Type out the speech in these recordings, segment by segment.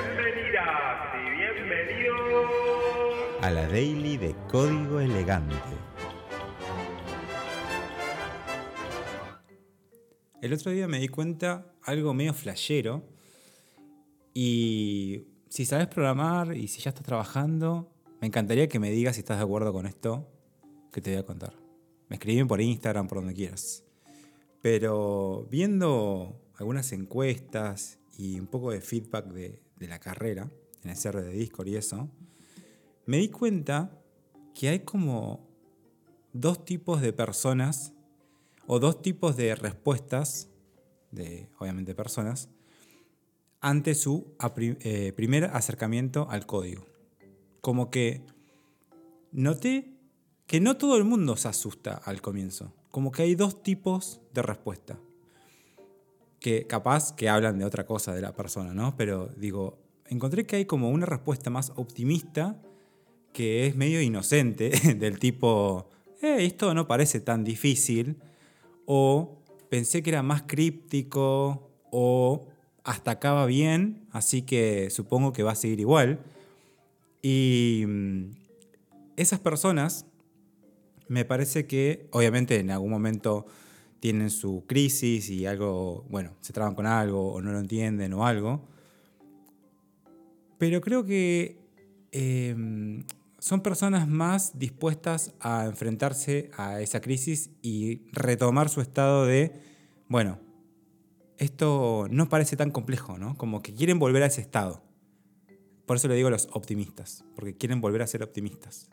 Bienvenidas y bienvenidos a la Daily de Código Elegante. El otro día me di cuenta algo medio flashero y si sabes programar y si ya estás trabajando, me encantaría que me digas si estás de acuerdo con esto que te voy a contar. Me escriben por Instagram, por donde quieras. Pero viendo algunas encuestas y un poco de feedback de, la carrera, en el CR de Discord y eso, me di cuenta que hay como dos tipos de personas o dos tipos de respuestas, de obviamente personas, ante su eh, primer acercamiento al código. Como que noté que no todo el mundo se asusta al comienzo. Como que hay dos tipos de respuesta que capaz que hablan de otra cosa de la persona, ¿no? Pero digo, encontré que hay como una respuesta más optimista que es medio inocente, del tipo, eh, esto no parece tan difícil, o pensé que era más críptico, o hasta acaba bien, así que supongo que va a seguir igual. Y mm, esas personas, me parece que, obviamente en algún momento tienen su crisis y algo, bueno, se traban con algo o no lo entienden o algo. Pero creo que em, son personas más dispuestas a enfrentarse a esa crisis y retomar su estado de, bueno, esto no parece tan complejo, ¿no? Como que quieren volver a ese estado. Por eso le digo a los optimistas, porque quieren volver a ser optimistas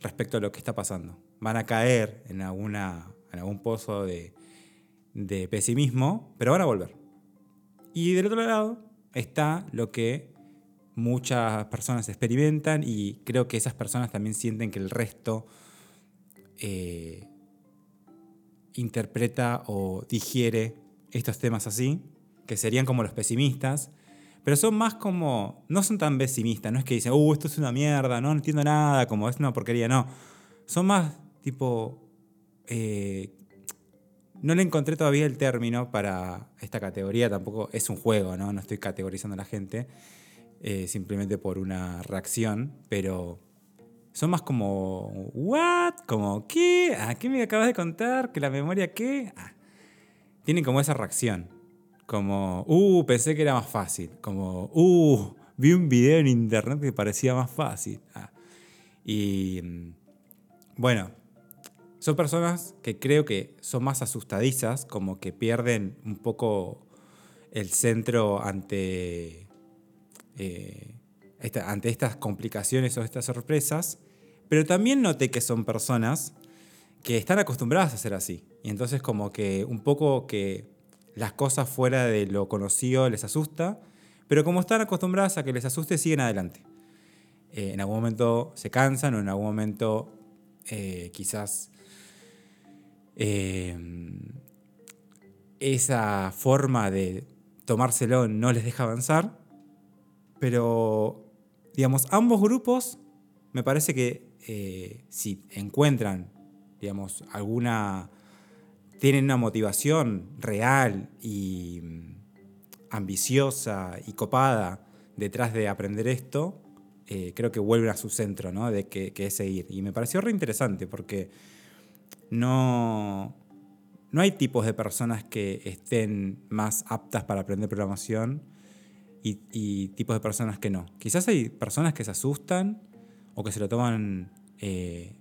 respecto a lo que está pasando. Van a caer en alguna en algún pozo de, pesimismo, pero van a volver. Y del otro lado está lo que muchas personas experimentan y creo que esas personas también sienten que el resto eh, interpreta o digiere estos temas así, que serían como los pesimistas, pero son más como, no son tan pesimistas, no es que dicen, uh, esto es una mierda, no, entiendo nada, como es una porquería, no. Son más tipo, eh, no le encontré todavía el término para esta categoría, tampoco es un juego, no, no estoy categorizando a la gente, eh, simplemente por una reacción, pero son más como, ¿what? Como, ¿qué? ¿A qué me acabas de contar? ¿Que la memoria qué? Ah. Tienen como esa reacción, como, uh, pensé que era más fácil, como, uh, vi un video en internet que parecía más fácil. Ah. Y mm, bueno, son personas que creo que son más asustadizas, como que pierden un poco el centro ante, eh, ante estas complicaciones o estas sorpresas, pero también noté que son personas que están acostumbradas a ser así. Y entonces como que un poco que las cosas fuera de lo conocido les asusta, pero como están acostumbradas a que les asuste, siguen adelante. Eh, en algún momento se cansan o en algún momento eh, quizás Em, esa forma de tomárselo no les deja avanzar, pero digamos, ambos grupos me parece que eh, si encuentran, digamos, alguna, tienen una motivación real y mm, ambiciosa y copada detrás de aprender esto, eh, creo que vuelven a su centro, ¿no? De que, que es seguir. Y me pareció re interesante porque no, no hay tipos de personas que estén más aptas para aprender programación y, tipos de personas que no. Quizás hay personas que se asustan o que se lo toman, eh,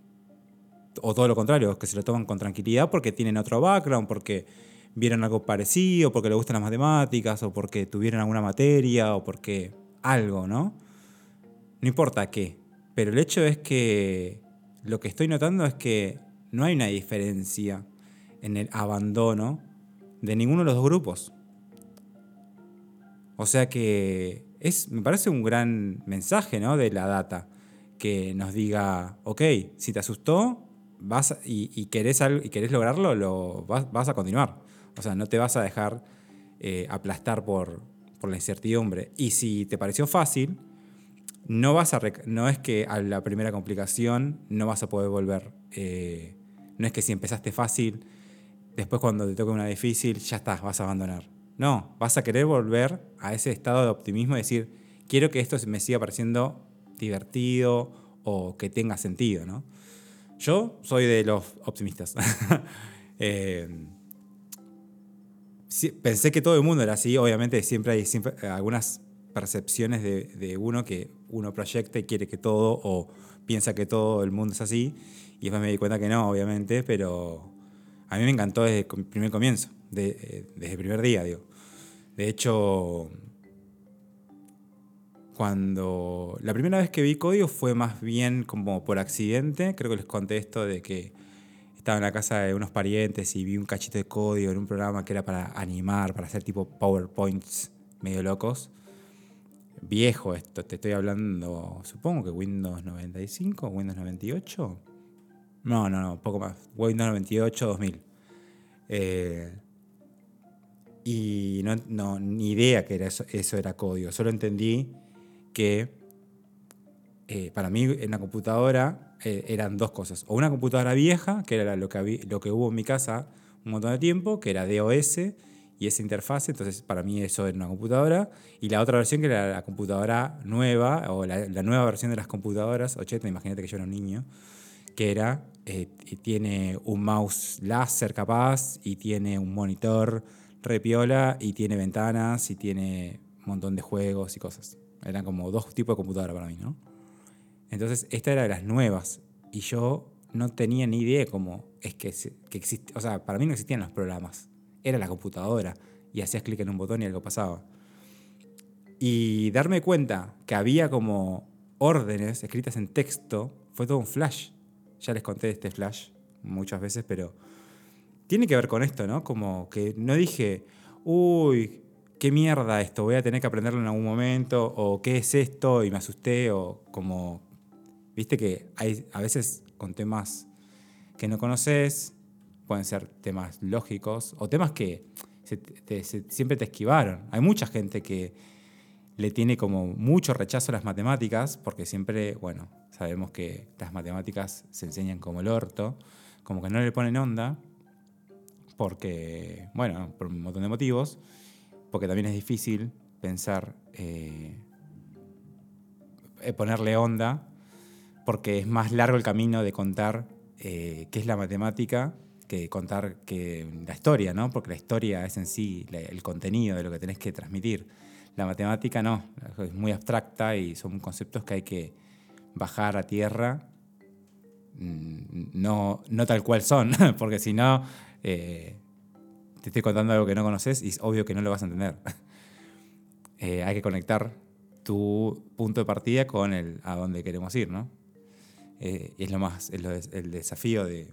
o todo lo contrario, que se lo toman con tranquilidad porque tienen otro background, porque vieron algo parecido, porque les gustan las matemáticas, o porque tuvieron alguna materia, o porque algo, ¿no? No importa qué. Pero el hecho es que lo que estoy notando es que no hay una diferencia en el abandono de ninguno de los dos grupos. O sea que es, me parece un gran mensaje ¿no? de la data que nos diga, ok, si te asustó vas y, querés y querés lograrlo, lo, vas, a continuar. O sea, no te vas a dejar eh, aplastar por, la incertidumbre. Y si te pareció fácil, no, vas a no es que a la primera complicación no vas a poder volver. Eh, no es que si empezaste fácil, después cuando te toque una difícil, ya estás, vas a abandonar. No, vas a querer volver a ese estado de optimismo y decir, quiero que esto me siga pareciendo divertido o que tenga sentido, ¿no? Yo soy de los optimistas. Eh, pensé que todo el mundo era así, obviamente siempre hay algunas percepciones de, uno que uno proyecta y quiere que todo o piensa que todo el mundo es así y después me di cuenta que no, obviamente, pero a mí me encantó desde el primer comienzo, eh, desde el primer día, digo. De hecho, cuando la primera vez que vi código fue más bien como por accidente, creo que les conté esto de que estaba en la casa de unos parientes y vi un cachito de código en un programa que era para animar, para hacer tipo PowerPoints medio locos. Viejo esto, te estoy hablando, supongo que Windows 95, Windows 98. No, no, no, poco más. Windows 98, 2000. Eh, y no, no, ni idea que eso, eso era código. Solo entendí que eh, para mí en la computadora eh, eran dos cosas. O una computadora vieja, que era lo que, lo que hubo en mi casa un montón de tiempo, que era DOS y esa interfase, entonces para mí eso era una computadora. Y la otra versión que era la computadora nueva, o la, nueva versión de las computadoras, 80, imagínate que yo era un niño, que era, eh, tiene un mouse láser capaz, y tiene un monitor repiola, y tiene ventanas, y tiene un montón de juegos y cosas. Eran como dos tipos de computadora para mí, ¿no? Entonces, esta era de las nuevas. Y yo no tenía ni idea cómo es que, que existe. O sea, para mí no existían los programas. Era la computadora. Y hacías clic en un botón y algo pasaba. Y darme cuenta que había como órdenes escritas en texto fue todo un flash. Ya les conté este flash muchas veces, pero tiene que ver con esto, ¿no? Como que no dije, uy, qué mierda esto, voy a tener que aprenderlo en algún momento, o qué es esto, y me asusté, o como, viste que hay a veces con temas que no conoces, pueden ser temas lógicos, o temas que siempre te esquivaron. Hay mucha gente que le tiene como mucho rechazo a las matemáticas, porque siempre, bueno, sabemos que las matemáticas se enseñan como el orto, como que no le ponen onda, porque, bueno, por un montón de motivos porque también es difícil pensar, eh, eh, ponerle onda, porque es más largo el camino de contar eh, qué es la matemática que contar que la historia, ¿no? Porque la historia es en sí el contenido de lo que tenés que transmitir. La matemática no, es muy abstracta y son conceptos que hay que bajar a tierra, mm, no, no tal cual son, porque si no, te estoy contando algo que no conoces y es obvio que no lo vas a entender. Eh, hay que conectar tu punto de partida con el a dónde queremos ir, ¿no? Eh, es lo más, es el desafío de,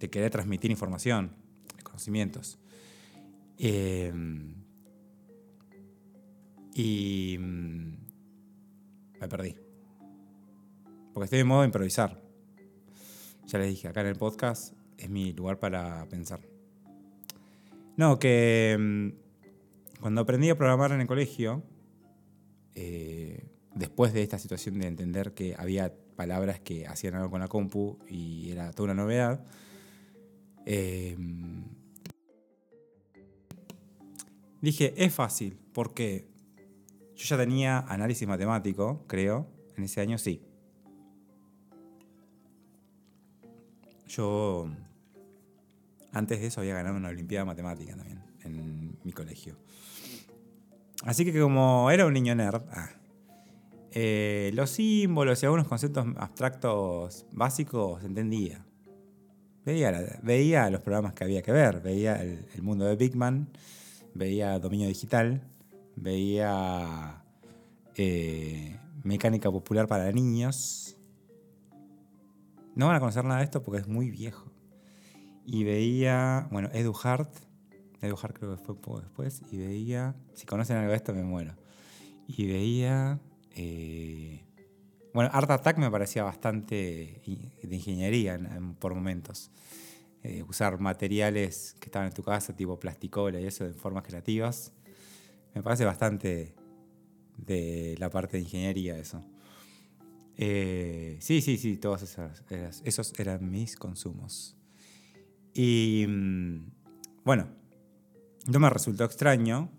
de, querer transmitir información, conocimientos. Eh, y mm, me perdí. Porque estoy en modo de improvisar. Ya les dije, acá en el podcast es mi lugar para pensar. No, que mm, cuando aprendí a programar en el colegio, eh, después de esta situación de entender que había palabras que hacían algo con la compu y era toda una novedad, eh, dije, es fácil, porque yo ya tenía análisis matemático, creo, en ese año sí. Yo antes de eso había ganado una Olimpiada Matemática también en mi colegio. Así que como era un niño nerd, ah, eh, los símbolos y algunos conceptos abstractos básicos entendía. Veía, veía los programas que había que ver, veía el, mundo de Big Man, veía dominio digital, veía eh, mecánica popular para niños. No van a conocer nada de esto porque es muy viejo y veía, bueno, Edu Hart, Edu Hart creo que fue un poco después, y veía, si conocen algo de esto me muero, y veía, eh, bueno, Art Attack me parecía bastante de ingeniería por momentos. Eh, usar materiales que estaban en tu casa, tipo plasticola y eso, en formas creativas, me parece bastante de la parte de ingeniería eso. Eh, sí, sí, sí, todos esos eran mis consumos. Y mm, bueno, no me resultó extraño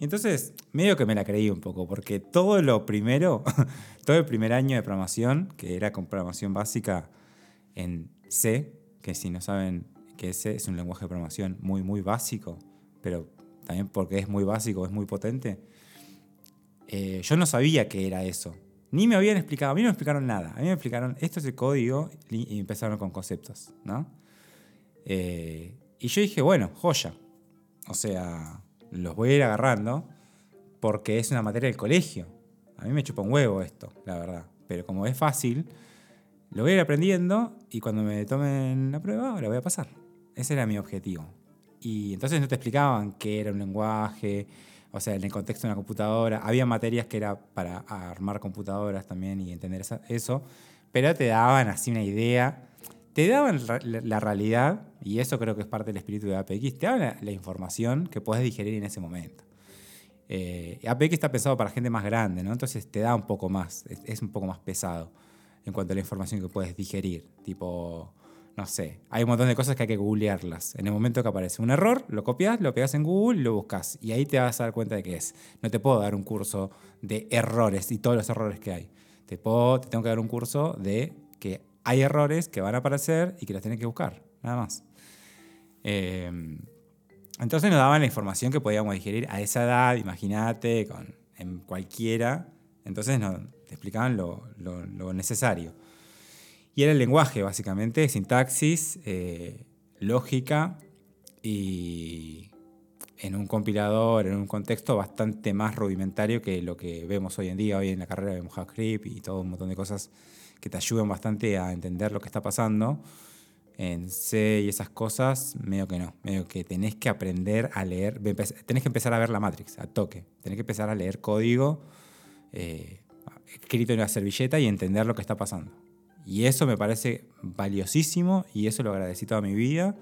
entonces, medio que me la creí un poco, porque todo lo primero, todo el primer año de programación, que era con programación básica en C, que si no saben que C es un lenguaje de programación muy, muy básico, pero también porque es muy básico, es muy potente, eh, yo no sabía qué era eso. Ni me habían explicado, a mí no me explicaron nada. A mí me explicaron, esto es el código, y empezaron con conceptos, ¿no? Eh, y yo dije, bueno, joya. O sea, los voy a ir agarrando porque es una materia del colegio. A mí me chupa un huevo esto, la verdad. Pero como es fácil, lo voy a ir aprendiendo y cuando me tomen la prueba, la voy a pasar. Ese era mi objetivo. Y entonces no te explicaban qué era un lenguaje, o sea, en el contexto de una computadora. Había materias que era para armar computadoras también y entender eso, pero te daban así una idea, te daban la, realidad, y eso creo que es parte del espíritu de APX, te daban la, información que puedes digerir en ese momento. Eh, APX está pensado para gente más grande, ¿no? Entonces te da un poco más, es un poco más pesado en cuanto a la información que puedes digerir. Tipo, no sé, hay un montón de cosas que hay que googlearlas. En el momento que aparece un error, lo copias, lo pegas en Google y lo buscas. Y ahí te vas a dar cuenta de qué es. No te puedo dar un curso de errores y todos los errores que hay. Te, puedo, te tengo que dar un curso de que hay errores que van a aparecer y que los tienes que buscar. Nada más. Em, entonces nos daban la información que podíamos digerir a esa edad, imagínate, en cualquiera. Entonces nos te explicaban lo, lo necesario. Y era el lenguaje, básicamente, sintaxis, eh, lógica y en un compilador, en un contexto bastante más rudimentario que lo que vemos hoy en día. Hoy en la carrera vemos JavaScript y todo un montón de cosas que te ayudan bastante a entender lo que está pasando. En C y esas cosas, medio que no. Medio que tenés que aprender a leer, tenés que empezar a ver la Matrix, a toque. Tenés que empezar a leer código eh, escrito en una servilleta y entender lo que está pasando. Y eso me parece valiosísimo y eso lo agradecí toda mi vida.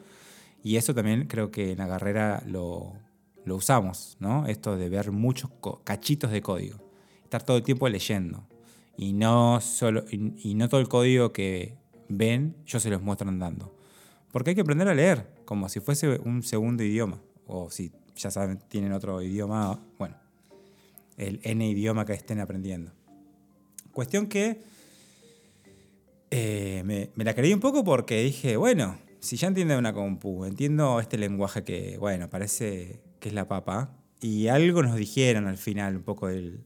Y eso también creo que en la carrera lo, usamos, ¿no? Esto de ver muchos cachitos de código. Estar todo el tiempo leyendo. Y no, solo, y, no todo el código que ven, yo se los muestro andando. Porque hay que aprender a leer, como si fuese un segundo idioma. O si ya saben, tienen otro idioma, bueno, el N idioma que estén aprendiendo. Cuestión que eh, me, la creí un poco porque dije, bueno, si ya entiendo una compu, entiendo este lenguaje que, bueno, parece que es la papa, y algo nos dijeron al final un poco del,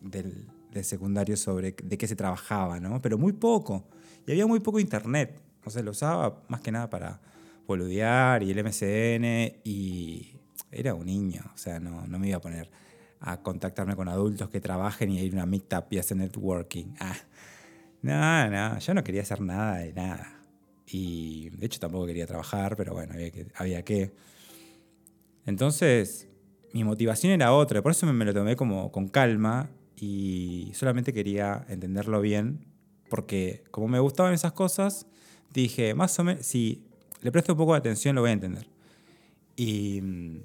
del, secundario sobre de qué se trabajaba, ¿no? Pero muy poco. Y había muy poco internet. O sea, lo usaba más que nada para boludear y el MCN y era un niño. O sea, no, no me iba a poner a contactarme con adultos que trabajen y ir una meetup y networking. Ah, no, no, yo no quería hacer nada de nada. Y de hecho tampoco quería trabajar, pero bueno, había que. Había que. Entonces, mi motivación era otra, por eso me, lo tomé como con calma y solamente quería entenderlo bien, porque como me gustaban esas cosas, dije, más o menos, si le presto un poco de atención lo voy a entender. Y mm,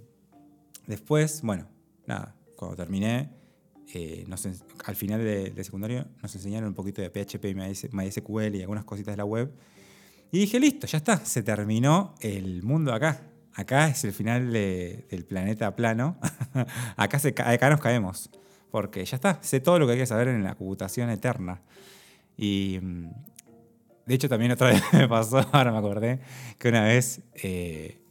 después, bueno, nada, cuando terminé, eh, al final de, secundario nos enseñaron un poquito de PHP y MySQL y algunas cositas de la web. Y dije, listo, ya está, se terminó el mundo acá. Acá es el final del planeta plano. acá, se, acá nos caemos. Porque ya está, sé todo lo que hay que saber en la computación eterna. Y mm, de hecho también otra vez me pasó, ahora me acordé, que una vez eh,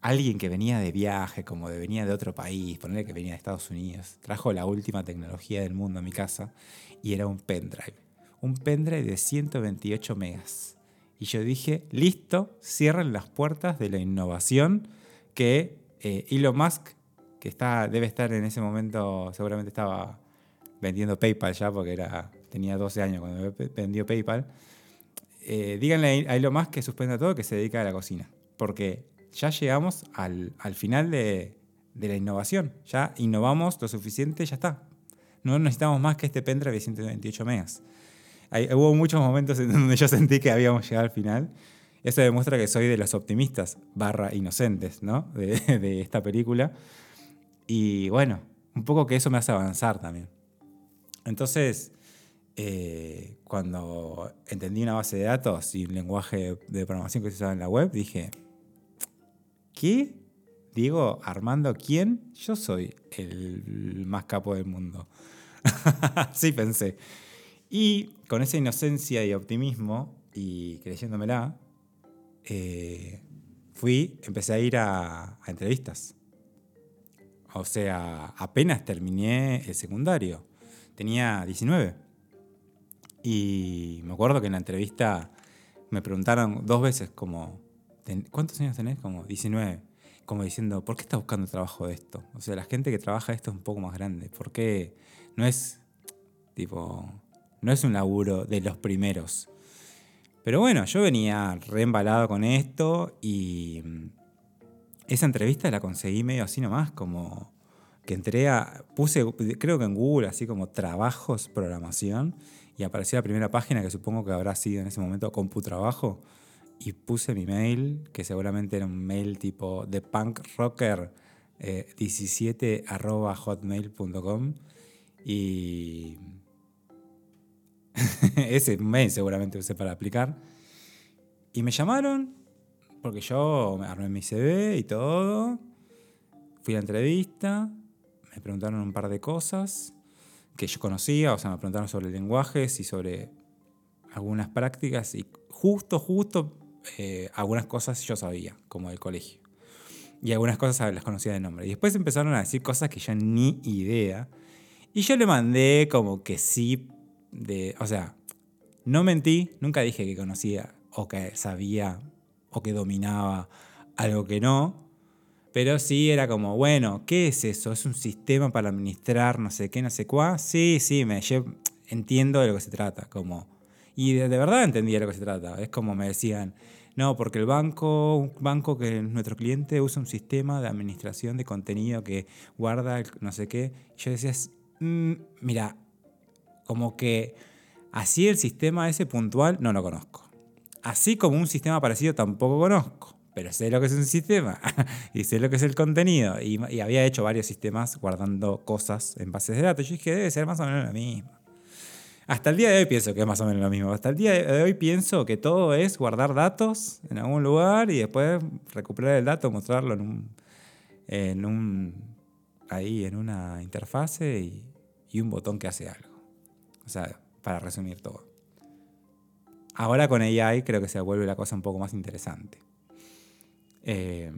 alguien que venía de viaje, como de venía de otro país, ponerle que venía de Estados Unidos, trajo la última tecnología del mundo a mi casa y era un pendrive. Un pendrive de 128 megas. Y yo dije, listo, cierren las puertas de la innovación que eh, Elon Musk, que está, debe estar en ese momento, seguramente estaba vendiendo PayPal ya, porque era, tenía 12 años cuando vendió PayPal. Eh, díganle a Elon Musk que suspenda todo, que se dedica a la cocina. Porque ya llegamos al, final de, la innovación. Ya innovamos lo suficiente, ya está. No necesitamos más que este pendrive de 128 megas. hubo muchos momentos en donde yo sentí que habíamos llegado al final. Eso demuestra que soy de los optimistas, barra inocentes, ¿no? De, esta película. Y bueno, un poco que eso me hace avanzar también. Entonces, eh, cuando entendí una base de datos y un lenguaje de programación que se usaba en la web, dije, ¿qué? Diego Armando, ¿quién? Yo soy el más capo del mundo. sí pensé. Y con esa inocencia y optimismo, y creyéndomela, eh, fui, empecé a ir a, entrevistas. O sea, apenas terminé el secundario. Tenía 19. Y me acuerdo que en la entrevista me preguntaron dos veces como, ¿cuántos años tenés? Como 19. Como diciendo, ¿por qué estás buscando trabajo de esto? O sea, la gente que trabaja esto es un poco más grande. ¿Por qué no es tipo, no es un laburo de los primeros? Pero bueno, yo venía reembalado con esto y mm, esa entrevista la conseguí medio así nomás, como que entré a, puse, creo que en Google, así como trabajos, programación, y apareció la primera página que supongo que habrá sido en ese momento CompuTrabajo, y puse mi mail, que seguramente era un mail tipo de punkrocker 17 eh, hotmail.com y ese mail seguramente usé para aplicar. Y me llamaron, porque yo me armé mi CV y todo. Fui a la entrevista, me preguntaron un par de cosas que yo conocía, o sea, me preguntaron sobre lenguajes y sobre algunas prácticas y justo, justo eh, algunas cosas yo sabía, como del colegio. Y algunas cosas las conocía de nombre. Y después empezaron a decir cosas que yo ni idea. Y yo le mandé como que sí, de, o sea, no mentí, nunca dije que conocía o que sabía o que dominaba algo que no, pero sí era como, bueno, ¿qué es eso? ¿Es un sistema para administrar no sé qué, no sé cuá? Sí, sí, me entiendo de lo que se trata, como... Y de, verdad entendía de lo que se trata. Es como me decían, no, porque el banco, un banco que nuestro cliente usa un sistema de administración de contenido que guarda no sé qué. Yo decía, mm, mira, como que Así el sistema ese puntual no lo conozco. Así como un sistema parecido tampoco conozco. Pero sé lo que es un sistema y sé lo que es el contenido. Y, había hecho varios sistemas guardando cosas en bases de datos. Yo dije, debe ser más o menos lo mismo. Hasta el día de hoy pienso que es más o menos lo mismo. Hasta el día de hoy pienso que todo es guardar datos en algún lugar y después recuperar el dato, mostrarlo en un, en un ahí en una interfase y, y un botón que hace algo. O sea, para resumir todo. Ahora con AI creo que se vuelve la cosa un poco más interesante. Eh,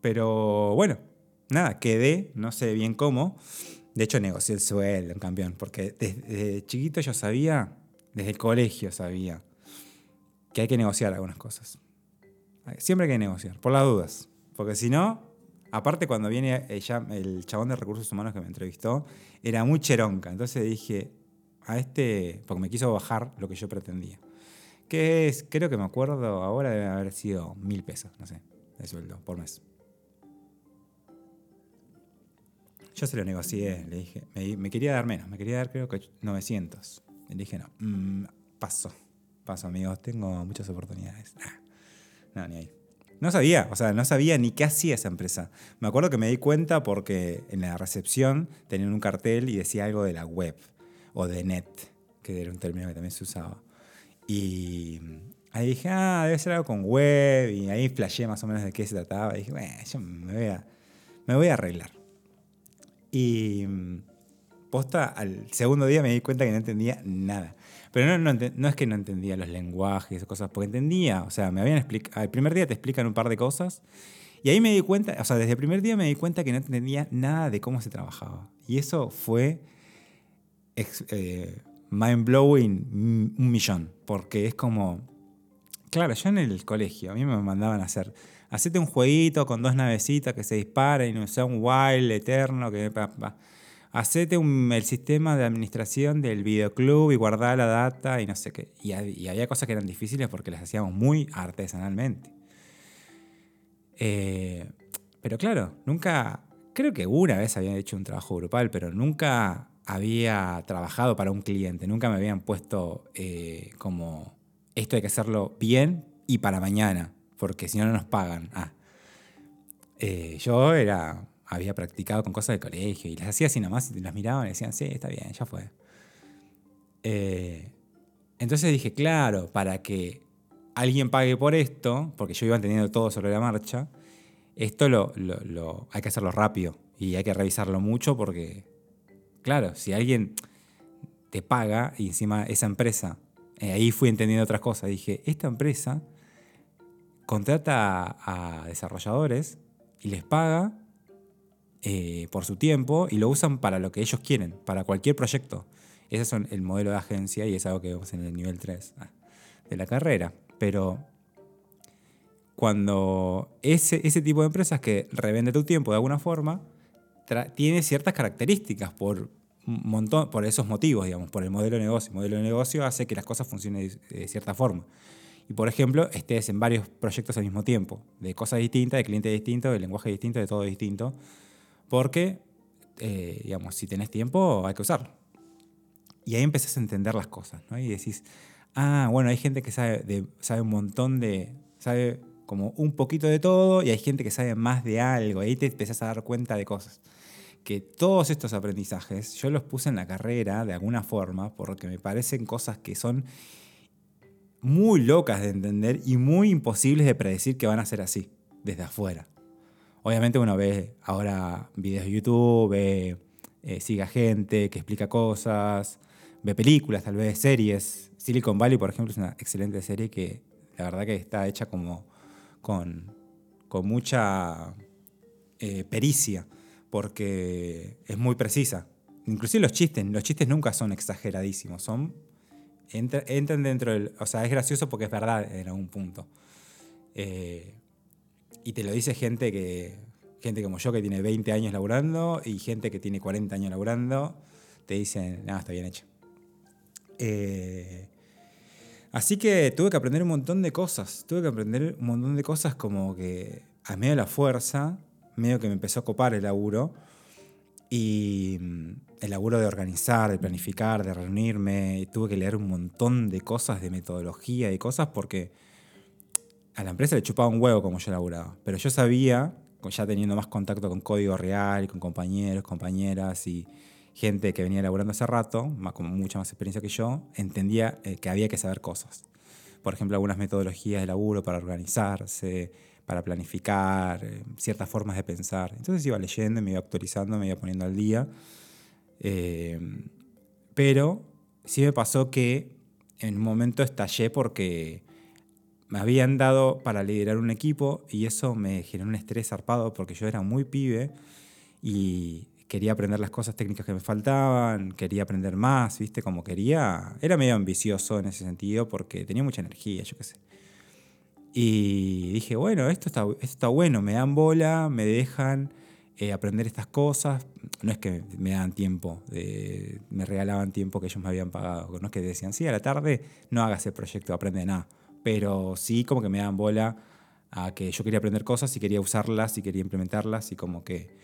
pero bueno, nada, quedé, no sé bien cómo. De hecho, negocié el sueldo en campeón, porque desde, chiquito yo sabía, desde el colegio sabía, que hay que negociar algunas cosas. Siempre hay que negociar, por las dudas. Porque si no, aparte cuando viene el chabón de recursos humanos que me entrevistó, era muy cheronca. Entonces dije, a este, porque me quiso bajar lo que yo pretendía. Que es, creo que me acuerdo ahora debe haber sido mil pesos, no sé, de sueldo por mes. Yo se lo negocié, le dije, me, quería dar menos, me quería dar creo que 900. le dije, no, mm, paso, paso amigos, tengo muchas oportunidades. Ah, no, ni ahí. No sabía, o sea, no sabía ni qué hacía esa empresa. Me acuerdo que me di cuenta porque en la recepción tenían un cartel y decía algo de la web o de net, que era un término que también se usaba. Y ahí dije, ah, debe ser algo con web, y ahí flashé más o menos de qué se trataba. Y dije, bueno, yo me voy a, me voy a arreglar. Y posta, al segundo día me di cuenta que no entendía nada. Pero no, no, no es que no entendía los lenguajes cosas, porque entendía, o sea, me habían explicado, el primer día te explican un par de cosas, y ahí me di cuenta, o sea, desde el primer día me di cuenta que no entendía nada de cómo se trabajaba. Y eso fue eh, mind blowing un millón, porque es como, claro, yo en el colegio, a mí me mandaban a hacer, hacete un jueguito con dos navecitas que se disparen, y sea un while eterno, que hacete el sistema de administración del videoclub y guardar la data y no sé qué. Y, había cosas que eran difíciles porque las hacíamos muy artesanalmente. Eh, pero claro, nunca, creo que una vez había hecho un trabajo grupal, pero nunca había trabajado para un cliente, nunca me habían puesto eh, como esto hay que hacerlo bien y para mañana, porque si no, no nos pagan. Ah. Eh, yo era, había practicado con cosas de colegio y las hacía así nomás y las miraban y decían, sí, está bien, ya fue. Eh, entonces dije, claro, para que alguien pague por esto, porque yo iba entendiendo todo sobre la marcha, esto lo, hay que hacerlo rápido y hay que revisarlo mucho porque, claro, si alguien te paga y encima esa empresa, eh, ahí fui entendiendo otras cosas, dije, esta empresa contrata a, desarrolladores y les paga eh, por su tiempo y lo usan para lo que ellos quieren, para cualquier proyecto. Ese es el modelo de agencia y es algo que vemos en el nivel 3 ah, de la carrera. Pero cuando ese, ese tipo de empresas que revende tu tiempo de alguna forma, tiene ciertas características por montón, por esos motivos, digamos, por el modelo de negocio. El modelo de negocio hace que las cosas funcionen de, cierta forma. Y por ejemplo, estés en varios proyectos al mismo tiempo, de cosas distintas, de clientes distintos, de lenguaje distinto, de todo distinto, porque, eh, digamos, si tenés tiempo, hay que usarlo. Y ahí empezás a entender las cosas, ¿no? Y decís, ah, bueno, hay gente que sabe, sabe un montón de, sabe como un poquito de todo y hay gente que sabe más de algo. Ahí te empezás a dar cuenta de cosas. Que todos estos aprendizajes yo los puse en la carrera de alguna forma porque me parecen cosas que son muy locas de entender y muy imposibles de predecir que van a ser así, desde afuera. Obviamente uno ve ahora videos de YouTube, ve, eh, sigue a gente que explica cosas, ve películas, tal vez series. Silicon Valley, por ejemplo, es una excelente serie que la verdad que está hecha como con, mucha eh, pericia, porque es muy precisa. Inclusive los chistes, los chistes nunca son exageradísimos, son entran dentro del... O sea, es gracioso porque es verdad en algún punto. Eh, y te lo dice gente que gente como yo que tiene 20 años laburando y gente que tiene 40 años laburando, te dicen, nada, está bien hecho. Eh, Así que tuve que aprender un montón de cosas. Tuve que aprender un montón de cosas como que a medio de la fuerza, medio que me empezó a copar el laburo. Y mm, el laburo de organizar, de planificar, de reunirme. tuve que leer un montón de cosas, de metodología y cosas porque a la empresa le chupaba un huevo como yo laburaba. Pero yo sabía, ya teniendo más contacto con código real con compañeros, compañeras y gente que venía laburando hace rato, más, con mucha más experiencia que yo, entendía eh, que había que saber cosas. Por ejemplo, algunas metodologías de laburo para organizarse, para planificar, eh, ciertas formas de pensar. Entonces iba leyendo, me iba actualizando, me iba poniendo al día. Eh, pero sí me pasó que en un momento estallé porque me habían dado para liderar un equipo y eso me generó un estrés zarpado porque yo era muy pibe y quería aprender las cosas técnicas que me faltaban, quería aprender más, ¿viste? Como quería. Era medio ambicioso en ese sentido porque tenía mucha energía, yo qué sé. Y dije, bueno, esto está, bueno, me dan bola, me dejan eh, aprender estas cosas. No es que me dan tiempo, me regalaban tiempo que ellos me habían pagado. No es que decían, sí, a la tarde no hagas el proyecto, aprende nada. Pero sí, como que me dan bola a que yo quería aprender cosas y quería usarlas y quería implementarlas y como que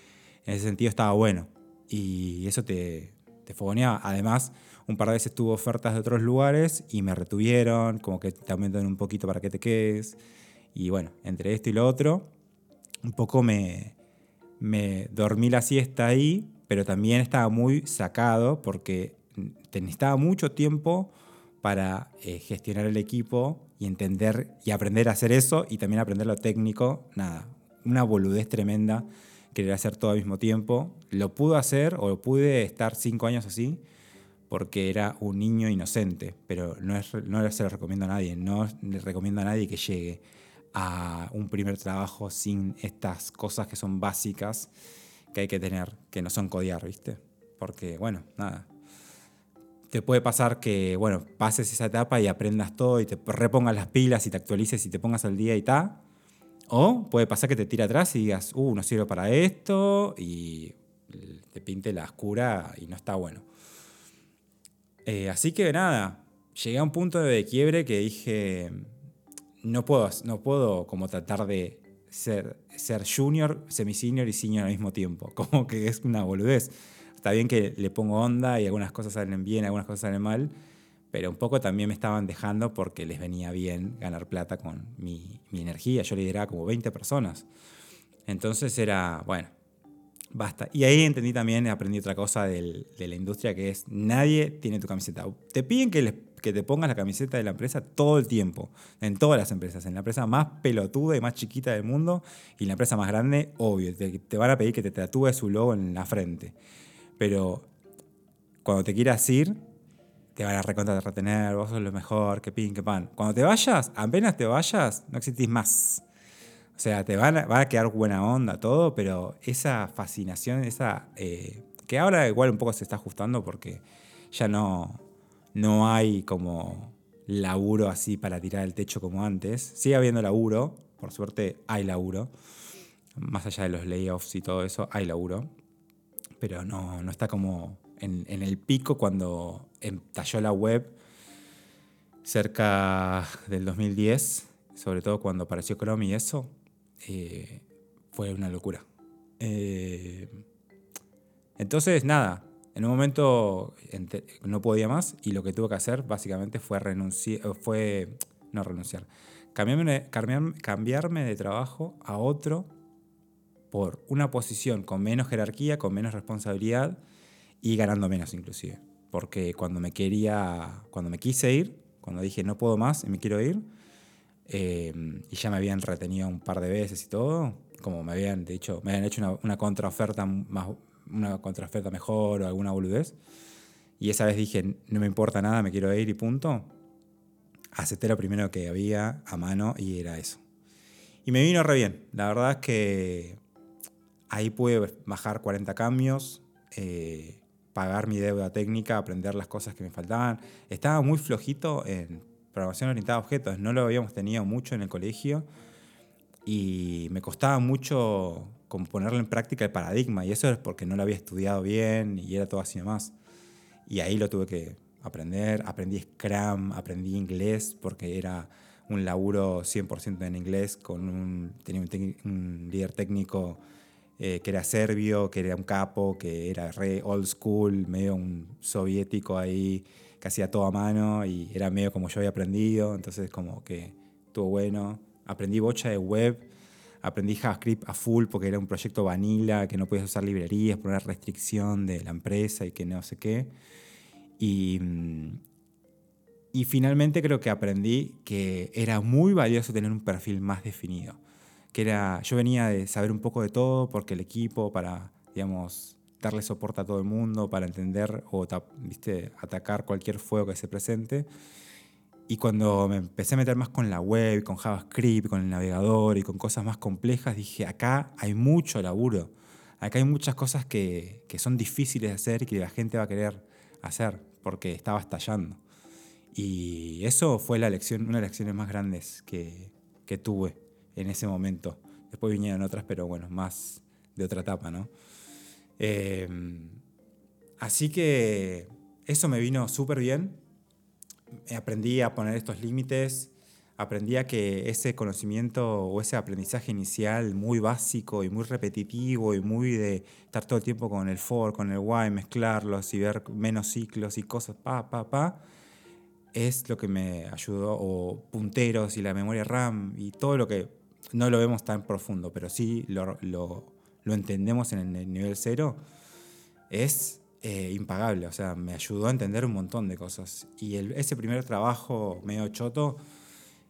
en ese sentido estaba bueno. Y eso te, te fogoneaba. Además, un par de veces tuve ofertas de otros lugares y me retuvieron, como que te aumentan un poquito para que te quedes. Y bueno, entre esto y lo otro, un poco me, me dormí la siesta ahí, pero también estaba muy sacado porque necesitaba mucho tiempo para eh, gestionar el equipo y entender y aprender a hacer eso y también aprender lo técnico. Nada, una boludez tremenda querer hacer todo al mismo tiempo. Lo pude hacer o pude estar cinco años así porque era un niño inocente, pero no, es, no se lo recomiendo a nadie, no le recomiendo a nadie que llegue a un primer trabajo sin estas cosas que son básicas que hay que tener, que no son codiar, ¿viste? Porque, bueno, nada. Te puede pasar que, bueno, pases esa etapa y aprendas todo y te repongas las pilas y te actualices y te pongas al día y tal, o puede pasar que te tire atrás y digas, uh, no sirve para esto y te pinte la oscura y no está bueno. Eh, así que nada, llegué a un punto de quiebre que dije, no puedo, no puedo como tratar de ser, ser junior, semi-senior y senior al mismo tiempo. Como que es una boludez. Está bien que le pongo onda y algunas cosas salen bien, algunas cosas salen mal, pero un poco también me estaban dejando porque les venía bien ganar plata con mi, energía. Yo lideraba como 20 personas. Entonces era, bueno, basta. Y ahí entendí también, aprendí otra cosa de la industria que es, nadie tiene tu camiseta. Te piden que, que te pongas la camiseta de la empresa todo el tiempo, en todas las empresas, en la empresa más pelotuda y más chiquita del mundo y la empresa más grande, obvio, te, te van a pedir que te tatúes su logo en la frente. Pero cuando te quieras ir, te van a recontra retener, vos sos lo mejor, que pin, que pan. Cuando te vayas, apenas te vayas, no existís más. O sea, te van a, va a quedar buena onda todo, pero esa fascinación, esa... Eh, que ahora igual un poco se está ajustando porque ya no, no hay como laburo así para tirar el techo como antes. Sigue habiendo laburo, por suerte hay laburo. Más allá de los layoffs y todo eso, hay laburo. Pero no, no está como en el pico cuando estalló la web cerca del 2010, sobre todo cuando apareció Chrome y eso, eh, fue una locura. Eh, entonces, nada, en un momento no podía más y lo que tuve que hacer básicamente fue renunciar, fue, no renunciar, cambiarme, cambiarme de trabajo a otro por una posición con menos jerarquía, con menos responsabilidad y ganando menos inclusive. Porque cuando me quería, cuando me quise ir, cuando dije no puedo más y me quiero ir, Em, y ya me habían retenido un par de veces y todo, como me habían dicho, me habían hecho una, una contraoferta más, una contraoferta mejor o alguna boludez. Y esa vez dije, no me importa nada, me quiero ir y punto. Acepté lo primero que había a mano y era eso. Y me vino re bien. La verdad es que ahí pude bajar 40 cambios, eh, pagar mi deuda técnica, aprender las cosas que me faltaban. Estaba muy flojito en programación orientada a objetos. No lo habíamos tenido mucho en el colegio y me costaba mucho como en práctica el paradigma y eso es porque no lo había estudiado bien y era todo así nomás. Y ahí lo tuve que aprender. Aprendí Scrum, aprendí inglés porque era un laburo 100% en inglés con un, tenía un, líder técnico eh, que era serbio, que era un capo, que era re old school, medio un soviético ahí que hacía todo a mano y era medio como yo había aprendido, entonces como que estuvo bueno. Aprendí bocha de web, aprendí JavaScript a full porque era un proyecto vanilla, que no podías usar librerías por una restricción de la empresa y que no sé qué. Y, y finalmente creo que aprendí que era muy valioso tener un perfil más definido. Que era, yo venía de saber un poco de todo porque el equipo para, digamos, darle soporte a todo el mundo para entender o ¿viste? atacar cualquier fuego que se presente. Y cuando me empecé a meter más con la web, con JavaScript, con el navegador y con cosas más complejas, dije, acá hay mucho laburo. Acá hay muchas cosas que, que son difíciles de hacer y que la gente va a querer hacer porque estaba estallando. Y eso fue la lección, una de las lecciones más grandes que, que tuve en ese momento. Después vinieron otras, pero bueno, más de otra etapa, ¿no? Em, así que eso me vino súper bien. Aprendí a poner estos límites, aprendí a que ese conocimiento o ese aprendizaje inicial muy básico y muy repetitivo y muy de estar todo el tiempo con el for, con el why, mezclarlos y ver menos ciclos y cosas, pa, pa, pa, es lo que me ayudó, o punteros y la memoria RAM y todo lo que no lo vemos tan profundo, pero sí lo, lo entendemos en el nivel cero, es eh, impagable. O sea, me ayudó a entender un montón de cosas. Y ese primer trabajo medio choto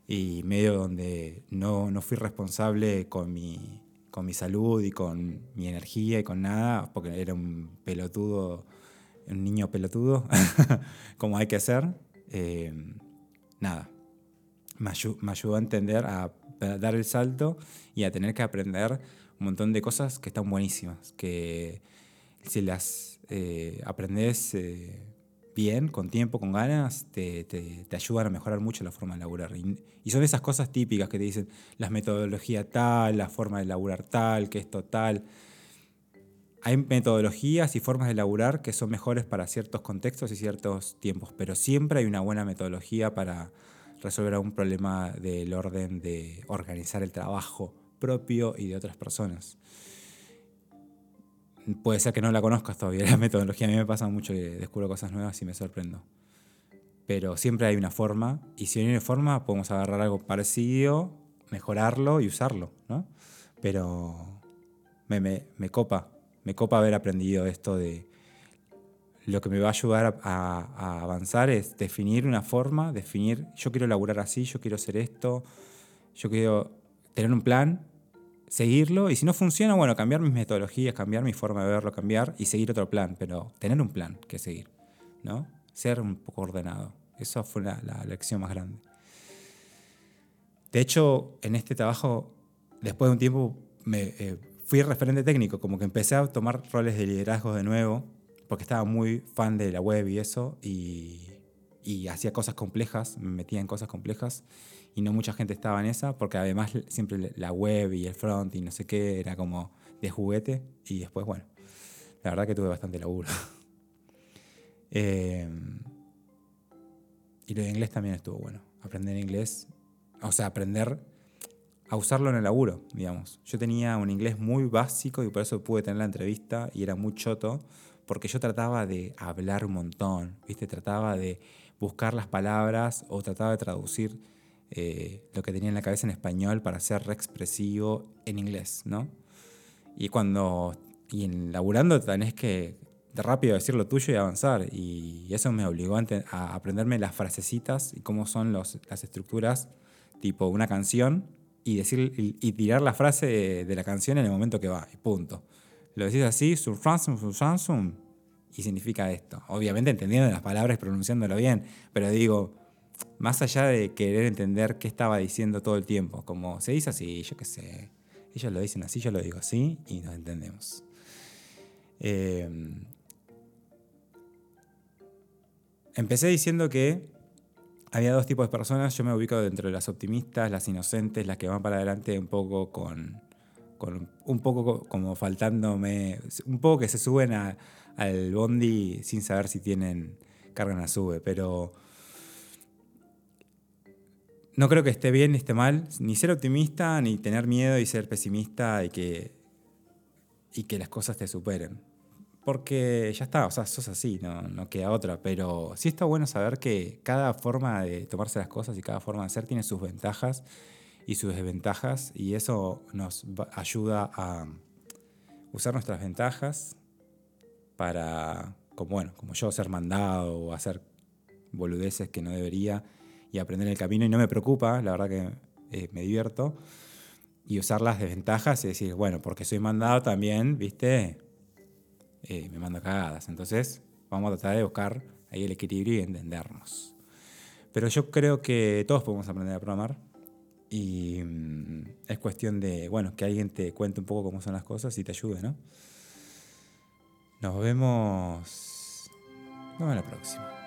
y medio donde no, no fui responsable con mi, con mi salud y con mi energía y con nada, porque era un pelotudo, un niño pelotudo, como hay que ser, eh, nada. Me, me ayudó a entender, a dar el salto y a tener que aprender un montón de cosas que están buenísimas, que si las eh, aprendes eh, bien, con tiempo, con ganas, te, te, te, ayudan a mejorar mucho la forma de laburar. Y, son esas cosas típicas que te dicen las metodologías tal, la forma de laburar tal, que esto tal. Hay metodologías y formas de laburar que son mejores para ciertos contextos y ciertos tiempos, pero siempre hay una buena metodología para resolver algún problema del orden de organizar el trabajo propio y de otras personas. Puede ser que no la conozcas todavía, la metodología. A mí me pasa mucho que descubro cosas nuevas y me sorprendo. Pero siempre hay una forma, y si no hay una forma, podemos agarrar algo parecido, mejorarlo y usarlo, ¿no? Pero me, me, copa, me copa haber aprendido esto de lo que me va a ayudar a, avanzar es definir una forma, definir, yo quiero laburar así, yo quiero hacer esto, yo quiero tener un plan, seguirlo, y si no funciona, bueno, cambiar mis metodologías, cambiar mi forma de verlo, cambiar y seguir otro plan, pero tener un plan que seguir, ¿no? Ser un poco ordenado. Eso fue la, la lección más grande. De hecho, en este trabajo, después de un tiempo, me, eh, fui referente técnico, como que empecé a tomar roles de liderazgo de nuevo, porque estaba muy fan de la web y eso, y, y hacía cosas complejas, me metía en cosas complejas, y no mucha gente estaba en esa, porque además siempre la web y el front y no sé qué era como de juguete, y después, bueno, la verdad que tuve bastante laburo. eh, y lo de inglés también estuvo bueno. Aprender inglés, o sea, aprender a usarlo en el laburo, digamos. Yo tenía un inglés muy básico y por eso pude tener la entrevista y era muy choto, porque yo trataba de hablar un montón, ¿viste? Trataba de buscar las palabras o trataba de traducir eh, lo que tenía en la cabeza en español para ser re expresivo en inglés, ¿no? Y cuando, y en laburando tenés que rápido decir lo tuyo y avanzar. Y eso me obligó a, a aprenderme las frasecitas y cómo son los, las estructuras, tipo una canción, y, decir, y tirar la frase de, de, la canción en el momento que va, y punto. Lo decís así, sur Samsung, y significa esto. Obviamente entendiendo las palabras pronunciándolo bien, pero digo, más allá de querer entender qué estaba diciendo todo el tiempo, como se dice así, yo qué sé, ellos lo dicen así, yo lo digo así, y nos entendemos. Eh, Empecé diciendo que había dos tipos de personas. Yo me ubico dentro de las optimistas, las inocentes, las que van para adelante un poco con, un poco como faltándome, un poco que se suben a, al bondi sin saber si tienen carga en la sube, pero no creo que esté bien ni esté mal, ni ser optimista, ni tener miedo y ser pesimista y que, y que las cosas te superen porque ya está, o sea, sos así, no, no queda otra. Pero sí está bueno saber que cada forma de tomarse las cosas y cada forma de hacer tiene sus ventajas y sus desventajas, y eso nos ayuda a usar nuestras ventajas para, como, bueno, como yo, ser mandado o hacer boludeces que no debería y aprender el camino. Y no me preocupa, la verdad que eh, me divierto. Y usar las desventajas y decir, bueno, porque soy mandado también, ¿viste? eh, me mando cagadas. Entonces, vamos a tratar de buscar ahí el equilibrio y entendernos. Pero yo creo que todos podemos aprender a programar. Y mmm, es cuestión de, bueno, que alguien te cuente un poco cómo son las cosas y te ayude, ¿no? Nos vemos. Nos vemos la próxima.